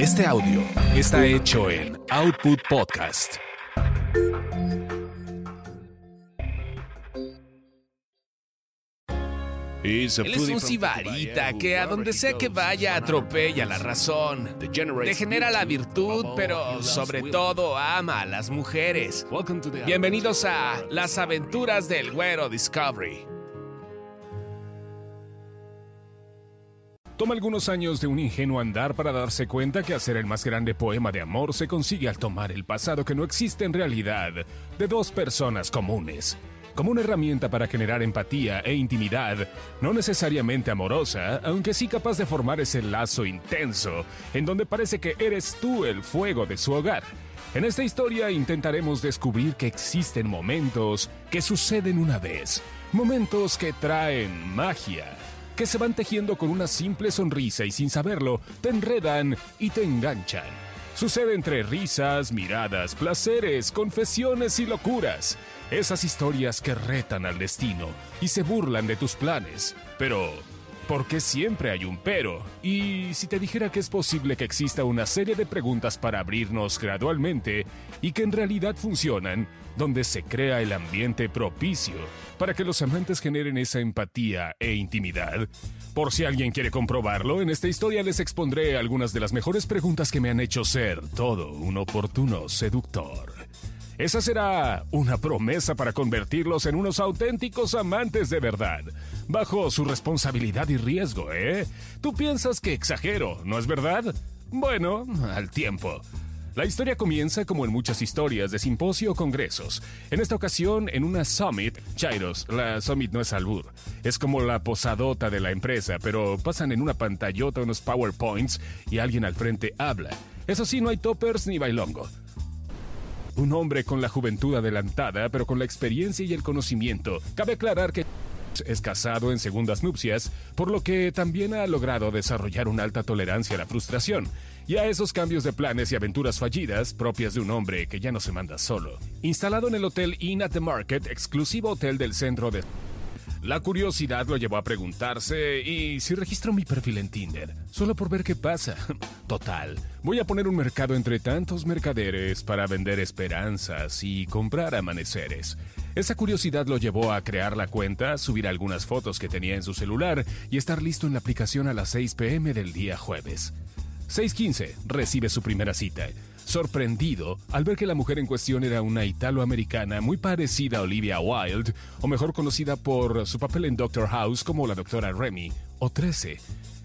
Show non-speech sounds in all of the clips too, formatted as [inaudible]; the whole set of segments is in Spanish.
Este audio está hecho en Output Podcast. Es un sibarita que a donde sea que vaya atropella la razón, degenera la virtud, pero sobre todo ama a las mujeres. Bienvenidos a Las aventuras del güero Discovery. Toma algunos años de un ingenuo andar para darse cuenta que hacer el más grande poema de amor se consigue al tomar el pasado que no existe en realidad de dos personas comunes como una herramienta para generar empatía e intimidad, no necesariamente amorosa, aunque sí capaz de formar ese lazo intenso, en donde parece que eres tú el fuego de su hogar. En esta historia intentaremos descubrir que existen momentos que suceden una vez, momentos que traen magia, que se van tejiendo con una simple sonrisa y sin saberlo, te enredan y te enganchan. Sucede entre risas, miradas, placeres, confesiones y locuras. Esas historias que retan al destino y se burlan de tus planes. Pero, ¿por qué siempre hay un pero? Y si te dijera que es posible que exista una serie de preguntas para abrirnos gradualmente y que en realidad funcionan, donde se crea el ambiente propicio para que los amantes generen esa empatía e intimidad. Por si alguien quiere comprobarlo, en esta historia les expondré algunas de las mejores preguntas que me han hecho ser todo un oportuno seductor. Esa será una promesa para convertirlos en unos auténticos amantes de verdad, bajo su responsabilidad y riesgo, ¿eh? Tú piensas que exagero, ¿no es verdad? Bueno, al tiempo. La historia comienza como en muchas historias de simposio o congresos. En esta ocasión, en una summit, Chairos, la summit no es albur. Es como la posadota de la empresa, pero pasan en una pantallota unos PowerPoints y alguien al frente habla. Eso sí, no hay toppers ni bailongo. Un hombre con la juventud adelantada, pero con la experiencia y el conocimiento. Cabe aclarar que es casado en segundas nupcias, por lo que también ha logrado desarrollar una alta tolerancia a la frustración y a esos cambios de planes y aventuras fallidas propias de un hombre que ya no se manda solo. Instalado en el Hotel Inn at the Market, exclusivo hotel del centro de la curiosidad lo llevó a preguntarse, ¿y si registro mi perfil en Tinder? Solo por ver qué pasa. [laughs] Total, voy a poner un mercado entre tantos mercaderes para vender esperanzas y comprar amaneceres. Esa curiosidad lo llevó a crear la cuenta, subir algunas fotos que tenía en su celular y estar listo en la aplicación a las 6 pm del día jueves. 6.15 recibe su primera cita sorprendido al ver que la mujer en cuestión era una italoamericana muy parecida a Olivia Wilde, o mejor conocida por su papel en Doctor House como la doctora Remy, o 13.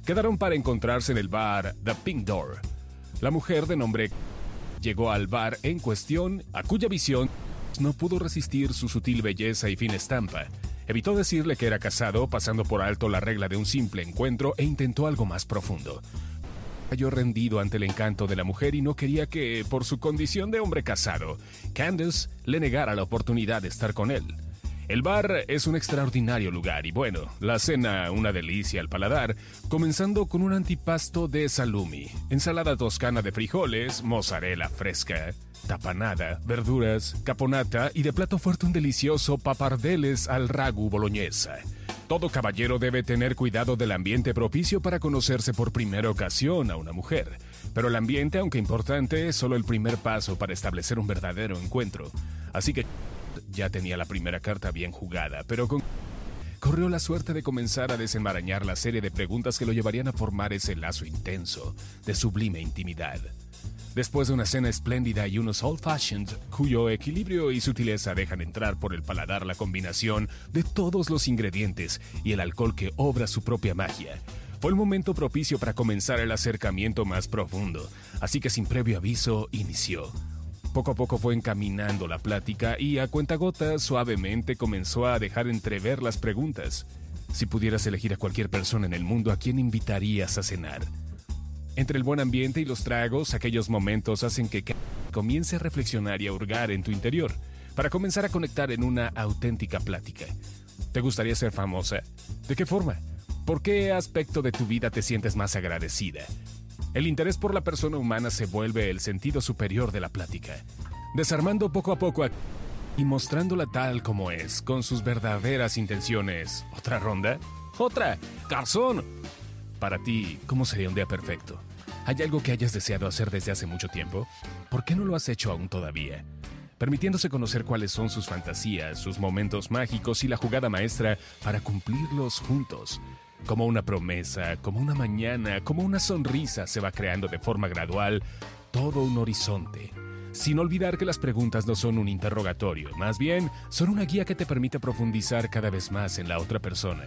Quedaron para encontrarse en el bar The Pink Door. La mujer de nombre llegó al bar en cuestión, a cuya visión no pudo resistir su sutil belleza y fina estampa. Evitó decirle que era casado, pasando por alto la regla de un simple encuentro e intentó algo más profundo cayó rendido ante el encanto de la mujer y no quería que, por su condición de hombre casado, Candace le negara la oportunidad de estar con él. El bar es un extraordinario lugar y bueno, la cena una delicia al paladar, comenzando con un antipasto de salumi, ensalada toscana de frijoles, mozzarella fresca, tapanada, verduras, caponata y de plato fuerte un delicioso papardeles al ragu boloñesa. Todo caballero debe tener cuidado del ambiente propicio para conocerse por primera ocasión a una mujer. Pero el ambiente, aunque importante, es solo el primer paso para establecer un verdadero encuentro. Así que ya tenía la primera carta bien jugada, pero con... corrió la suerte de comenzar a desenmarañar la serie de preguntas que lo llevarían a formar ese lazo intenso de sublime intimidad. Después de una cena espléndida y unos old fashioned, cuyo equilibrio y sutileza dejan entrar por el paladar la combinación de todos los ingredientes y el alcohol que obra su propia magia, fue el momento propicio para comenzar el acercamiento más profundo, así que sin previo aviso inició. Poco a poco fue encaminando la plática y a cuentagotas suavemente comenzó a dejar entrever las preguntas. Si pudieras elegir a cualquier persona en el mundo, ¿a quién invitarías a cenar? Entre el buen ambiente y los tragos, aquellos momentos hacen que comience a reflexionar y a hurgar en tu interior, para comenzar a conectar en una auténtica plática. ¿Te gustaría ser famosa? ¿De qué forma? ¿Por qué aspecto de tu vida te sientes más agradecida? El interés por la persona humana se vuelve el sentido superior de la plática, desarmando poco a poco y mostrándola tal como es, con sus verdaderas intenciones. ¿Otra ronda? ¡Otra! ¡Garzón! Para ti, ¿cómo sería un día perfecto? ¿Hay algo que hayas deseado hacer desde hace mucho tiempo? ¿Por qué no lo has hecho aún todavía? Permitiéndose conocer cuáles son sus fantasías, sus momentos mágicos y la jugada maestra para cumplirlos juntos. Como una promesa, como una mañana, como una sonrisa se va creando de forma gradual todo un horizonte. Sin olvidar que las preguntas no son un interrogatorio, más bien son una guía que te permite profundizar cada vez más en la otra persona.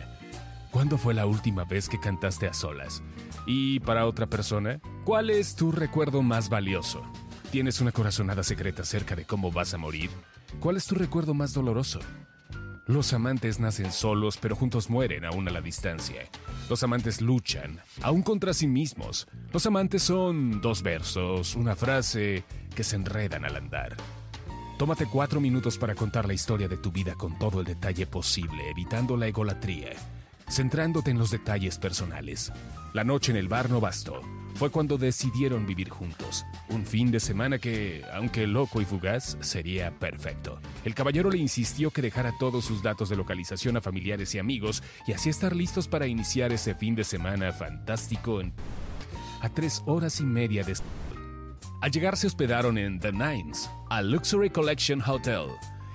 ¿Cuándo fue la última vez que cantaste a solas? Y para otra persona, ¿cuál es tu recuerdo más valioso? ¿Tienes una corazonada secreta acerca de cómo vas a morir? ¿Cuál es tu recuerdo más doloroso? Los amantes nacen solos, pero juntos mueren aún a la distancia. Los amantes luchan, aún contra sí mismos. Los amantes son dos versos, una frase que se enredan al andar. Tómate cuatro minutos para contar la historia de tu vida con todo el detalle posible, evitando la egolatría, centrándote en los detalles personales. La noche en el bar no bastó fue cuando decidieron vivir juntos. Un fin de semana que, aunque loco y fugaz, sería perfecto. El caballero le insistió que dejara todos sus datos de localización a familiares y amigos y así estar listos para iniciar ese fin de semana fantástico en... a tres horas y media de... Al llegar se hospedaron en The Nines, a Luxury Collection Hotel.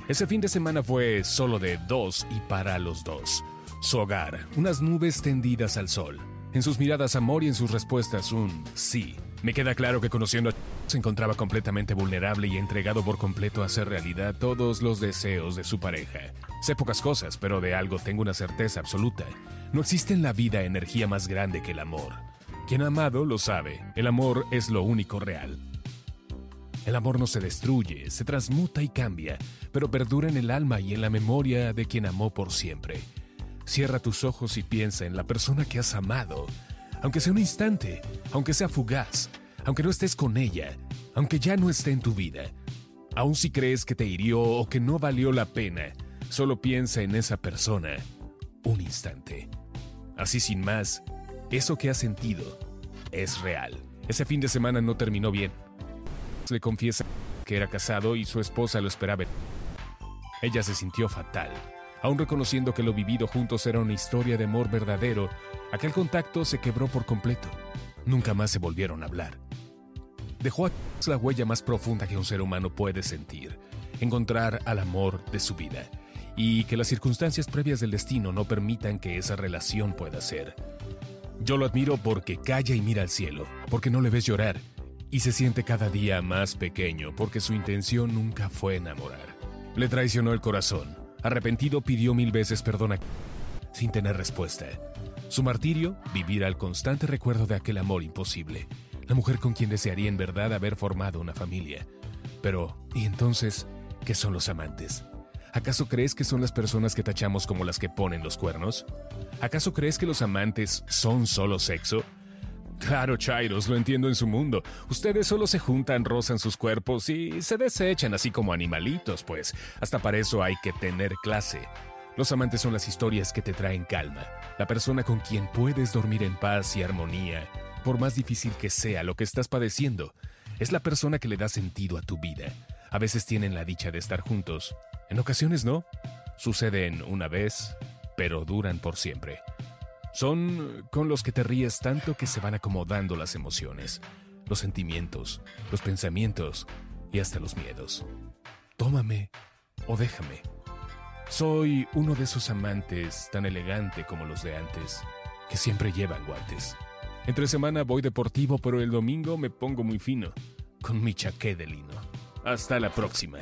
Ese fin de semana fue solo de dos y para los dos. Su hogar, unas nubes tendidas al sol en sus miradas amor y en sus respuestas un sí. Me queda claro que conociendo a se encontraba completamente vulnerable y entregado por completo a hacer realidad todos los deseos de su pareja. Sé pocas cosas, pero de algo tengo una certeza absoluta. No existe en la vida energía más grande que el amor. Quien ha amado lo sabe, el amor es lo único real. El amor no se destruye, se transmuta y cambia, pero perdura en el alma y en la memoria de quien amó por siempre. Cierra tus ojos y piensa en la persona que has amado, aunque sea un instante, aunque sea fugaz, aunque no estés con ella, aunque ya no esté en tu vida. Aun si crees que te hirió o que no valió la pena, solo piensa en esa persona un instante. Así sin más, eso que has sentido es real. Ese fin de semana no terminó bien. Le confiesa que era casado y su esposa lo esperaba. Ella se sintió fatal Aún reconociendo que lo vivido juntos era una historia de amor verdadero, aquel contacto se quebró por completo. Nunca más se volvieron a hablar. Dejó a la huella más profunda que un ser humano puede sentir, encontrar al amor de su vida, y que las circunstancias previas del destino no permitan que esa relación pueda ser. Yo lo admiro porque calla y mira al cielo, porque no le ves llorar, y se siente cada día más pequeño porque su intención nunca fue enamorar. Le traicionó el corazón, Arrepentido pidió mil veces perdón a sin tener respuesta. Su martirio, vivir al constante recuerdo de aquel amor imposible, la mujer con quien desearía en verdad haber formado una familia. Pero, ¿y entonces qué son los amantes? ¿Acaso crees que son las personas que tachamos como las que ponen los cuernos? ¿Acaso crees que los amantes son solo sexo? Claro, Chairos, lo entiendo en su mundo. Ustedes solo se juntan, rozan sus cuerpos y se desechan así como animalitos, pues hasta para eso hay que tener clase. Los amantes son las historias que te traen calma, la persona con quien puedes dormir en paz y armonía, por más difícil que sea lo que estás padeciendo. Es la persona que le da sentido a tu vida. A veces tienen la dicha de estar juntos, en ocasiones no. Suceden una vez, pero duran por siempre. Son con los que te ríes tanto que se van acomodando las emociones, los sentimientos, los pensamientos y hasta los miedos. Tómame o déjame. Soy uno de esos amantes tan elegante como los de antes, que siempre llevan guantes. Entre semana voy deportivo, pero el domingo me pongo muy fino, con mi chaqué de lino. Hasta la próxima.